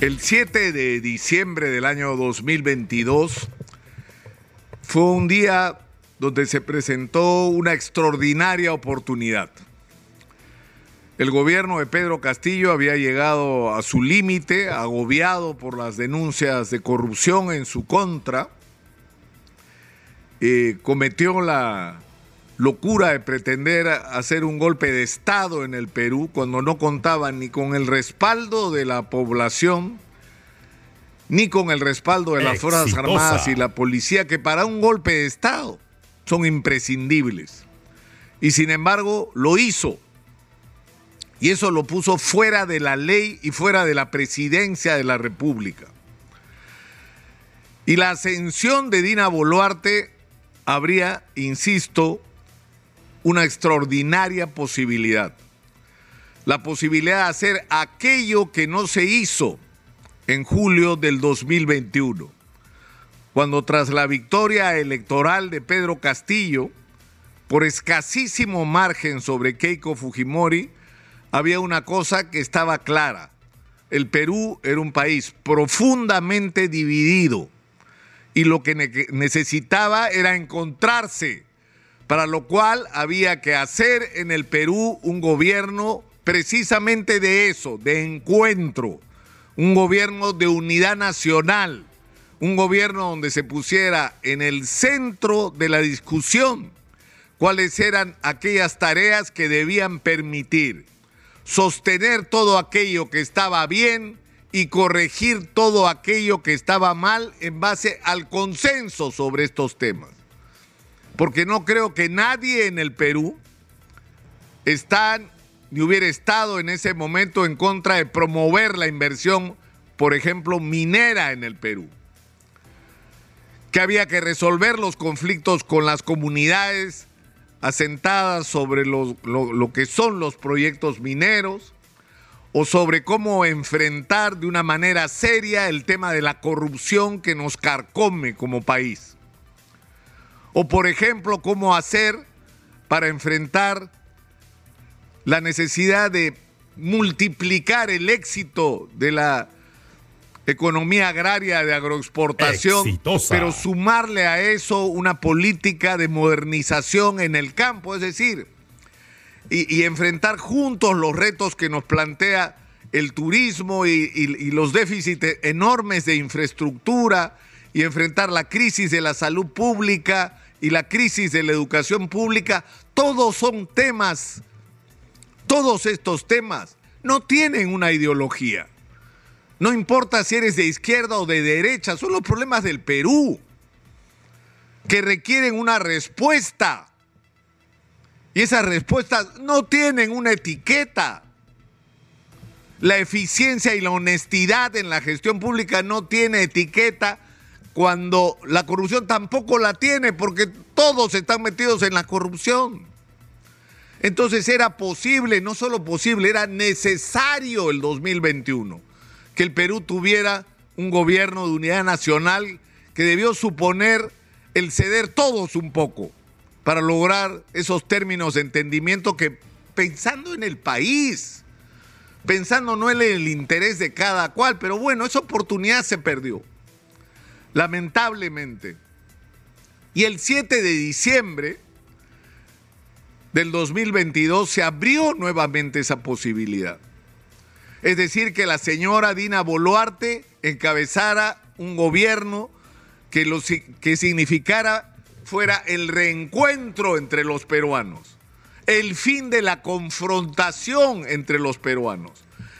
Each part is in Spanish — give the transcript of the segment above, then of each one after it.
El 7 de diciembre del año 2022 fue un día donde se presentó una extraordinaria oportunidad. El gobierno de Pedro Castillo había llegado a su límite, agobiado por las denuncias de corrupción en su contra, eh, cometió la locura de pretender hacer un golpe de Estado en el Perú cuando no contaban ni con el respaldo de la población, ni con el respaldo de las Fuerzas Armadas y la policía, que para un golpe de Estado son imprescindibles. Y sin embargo lo hizo. Y eso lo puso fuera de la ley y fuera de la presidencia de la República. Y la ascensión de Dina Boluarte habría, insisto, una extraordinaria posibilidad. La posibilidad de hacer aquello que no se hizo en julio del 2021, cuando tras la victoria electoral de Pedro Castillo, por escasísimo margen sobre Keiko Fujimori, había una cosa que estaba clara. El Perú era un país profundamente dividido y lo que necesitaba era encontrarse para lo cual había que hacer en el Perú un gobierno precisamente de eso, de encuentro, un gobierno de unidad nacional, un gobierno donde se pusiera en el centro de la discusión cuáles eran aquellas tareas que debían permitir sostener todo aquello que estaba bien y corregir todo aquello que estaba mal en base al consenso sobre estos temas porque no creo que nadie en el Perú está ni hubiera estado en ese momento en contra de promover la inversión, por ejemplo, minera en el Perú. Que había que resolver los conflictos con las comunidades asentadas sobre lo, lo que son los proyectos mineros o sobre cómo enfrentar de una manera seria el tema de la corrupción que nos carcome como país. O por ejemplo, cómo hacer para enfrentar la necesidad de multiplicar el éxito de la economía agraria de agroexportación, pero sumarle a eso una política de modernización en el campo, es decir, y, enfrentar juntos los retos que nos plantea el turismo y los déficits enormes de infraestructura y enfrentar la crisis de la salud pública y la crisis de la educación pública, todos son temas, todos estos temas no tienen una ideología. No importa si eres de izquierda o de derecha, son los problemas del Perú que requieren una respuesta. Y esas respuestas no tienen una etiqueta. La eficiencia y la honestidad en la gestión pública no tiene etiqueta cuando la corrupción tampoco la tiene porque todos están metidos en la corrupción. Entonces era posible, no solo posible, era necesario el 2021 que el Perú tuviera un gobierno de unidad nacional que debió suponer el ceder todos un poco para lograr esos términos de entendimiento que pensando en el país, pensando no en el interés de cada cual, pero bueno, esa oportunidad se perdió lamentablemente. Y el 7 de diciembre del 2022 se abrió nuevamente esa posibilidad. Es decir, que la señora Dina Boluarte encabezara un gobierno que, lo, que significara fuera el reencuentro entre los peruanos, el fin de la confrontación entre los peruanos,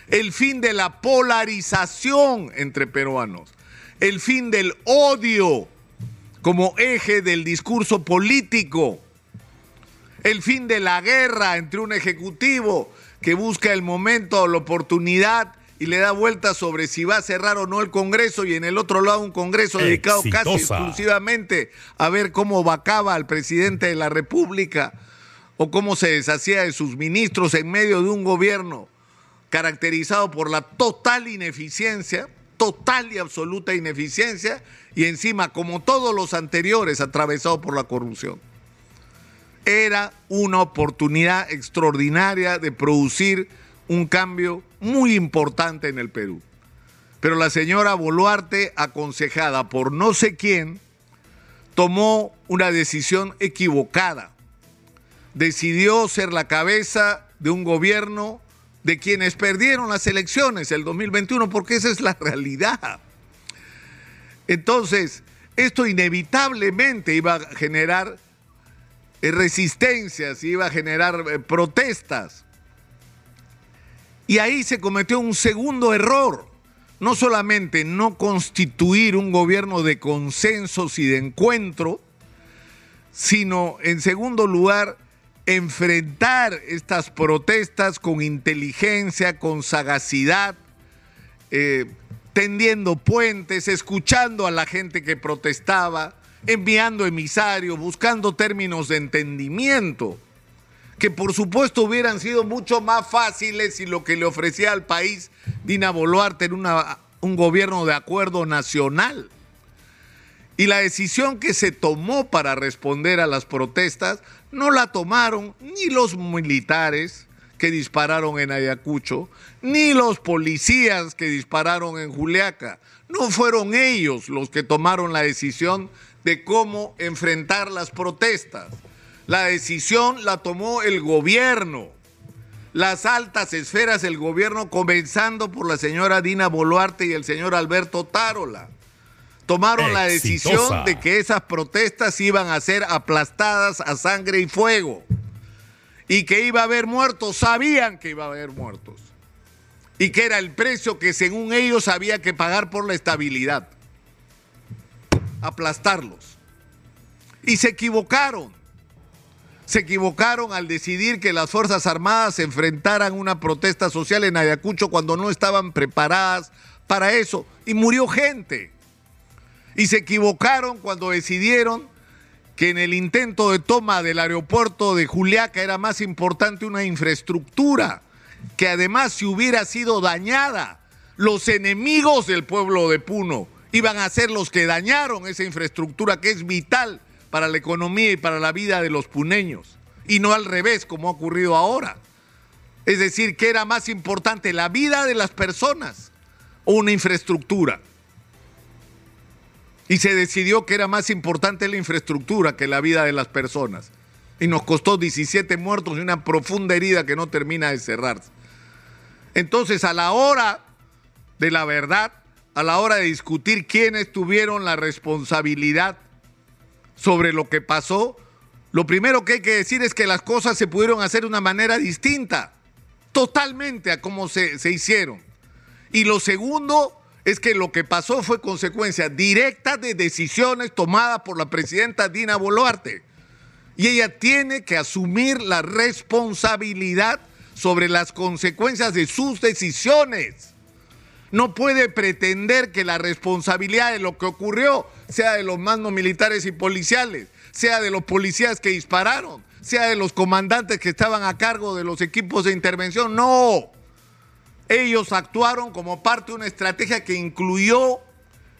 el fin de la polarización entre peruanos, el fin del odio como eje del discurso político, el fin de la guerra entre un ejecutivo que busca el momento o la oportunidad y le da vuelta sobre si va a cerrar o no el Congreso y en el otro lado un Congreso dedicado casi exclusivamente a ver cómo vacaba al presidente de la República o cómo se deshacía de sus ministros en medio de un gobierno caracterizado por la total ineficiencia, total y absoluta ineficiencia y encima, como todos los anteriores, atravesado por la corrupción. Era una oportunidad extraordinaria de producir un cambio muy importante en el Perú. Pero la señora Boluarte, aconsejada por no sé quién, tomó una decisión equivocada. Decidió ser la cabeza de un gobierno de quienes perdieron las elecciones el 2021, porque esa es la realidad. Entonces, esto inevitablemente iba a generar eh, resistencias, iba a generar eh, protestas. Y ahí se cometió un segundo error. No solamente no constituir un gobierno de consensos y de encuentro, sino en segundo lugar enfrentar estas protestas con inteligencia, con sagacidad, eh, tendiendo puentes, escuchando a la gente que protestaba, enviando emisarios, buscando términos de entendimiento, que por supuesto hubieran sido mucho más fáciles si lo que le ofrecía al país Dina Boluarte era un gobierno de acuerdo nacional. Y la decisión que se tomó para responder a las protestas no la tomaron ni los militares que dispararon en Ayacucho, ni los policías que dispararon en Juliaca. No fueron ellos los que tomaron la decisión de cómo enfrentar las protestas. La decisión la tomó el gobierno, las altas esferas del gobierno, comenzando por la señora Dina Boluarte y el señor Alberto Tarola tomaron la decisión de que esas protestas iban a ser aplastadas a sangre y fuego y que iba a haber muertos, sabían que iba a haber muertos y que era el precio que según ellos había que pagar por la estabilidad. Aplastarlos. Y se equivocaron. Se equivocaron al decidir que las Fuerzas Armadas enfrentaran una protesta social en Ayacucho cuando no estaban preparadas para eso. Y murió gente. Y se equivocaron cuando decidieron que en el intento de toma del aeropuerto de Juliaca era más importante una infraestructura, que además si hubiera sido dañada, los enemigos del pueblo de Puno iban a ser los que dañaron esa infraestructura que es vital para la economía y para la vida de los puneños, y no al revés como ha ocurrido ahora. Es decir, que era más importante la vida de las personas o una infraestructura y se decidió que era más importante la infraestructura que la vida de las personas. Y nos costó 17 muertos y una profunda herida que no termina de cerrarse. Entonces, a la hora de la verdad, a la hora de discutir quiénes tuvieron la responsabilidad sobre lo que pasó, lo primero que hay que decir es que las cosas se pudieron hacer de una manera distinta, totalmente a cómo se, se hicieron. Y lo segundo es que lo que pasó fue consecuencia directa de decisiones tomadas por la presidenta Dina Boluarte. Y ella tiene que asumir la responsabilidad sobre las consecuencias de sus decisiones. No puede pretender que la responsabilidad de lo que ocurrió sea de los mandos militares y policiales, sea de los policías que dispararon, sea de los comandantes que estaban a cargo de los equipos de intervención. No. Ellos actuaron como parte de una estrategia que incluyó,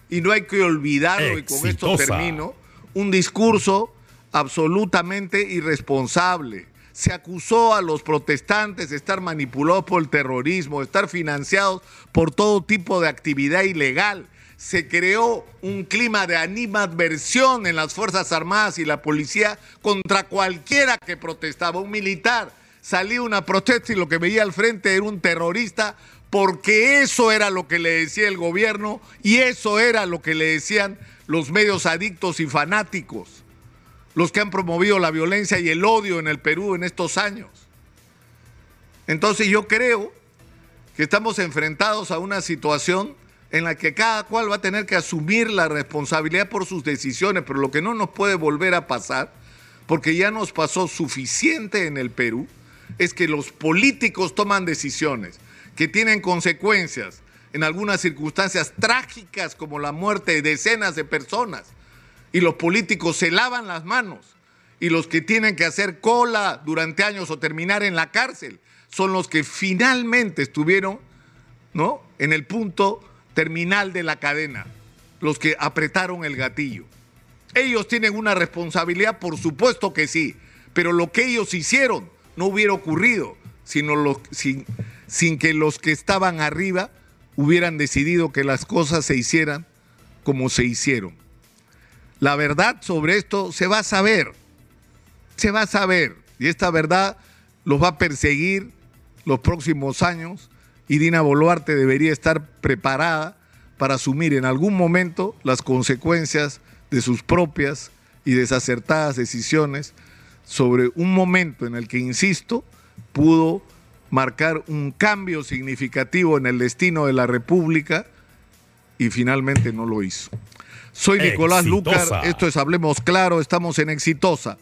y no hay que olvidarlo, y con esto termino, un discurso absolutamente irresponsable. Se acusó a los protestantes de estar manipulados por el terrorismo, de estar financiados por todo tipo de actividad ilegal. Se creó un clima de animadversión en las Fuerzas Armadas y la policía contra cualquiera que protestaba, un militar, salía una protesta y lo que veía al frente era un terrorista, porque eso era lo que le decía el gobierno y eso era lo que le decían los medios adictos y fanáticos, los que han promovido la violencia y el odio en el Perú en estos años. Entonces yo creo que estamos enfrentados a una situación en la que cada cual va a tener que asumir la responsabilidad por sus decisiones, pero lo que no nos puede volver a pasar, porque ya nos pasó suficiente en el Perú, es que los políticos toman decisiones que tienen consecuencias, en algunas circunstancias trágicas como la muerte de decenas de personas, y los políticos se lavan las manos, y los que tienen que hacer cola durante años o terminar en la cárcel son los que finalmente estuvieron ¿no? en el punto terminal de la cadena, los que apretaron el gatillo. Ellos tienen una responsabilidad, por supuesto que sí, pero lo que ellos hicieron no hubiera ocurrido sino sin, sin que los que estaban arriba hubieran decidido que las cosas se hicieran como se hicieron. La verdad sobre esto se va a saber, se va a saber, y esta verdad los va a perseguir los próximos años y Dina Boluarte debería estar preparada para asumir en algún momento las consecuencias de sus propias y desacertadas decisiones sobre un momento en el que, insisto, pudo marcar un cambio significativo en el destino de la República y finalmente no lo hizo. Soy Nicolás Lucar, esto es Hablemos Claro, estamos en Exitosa.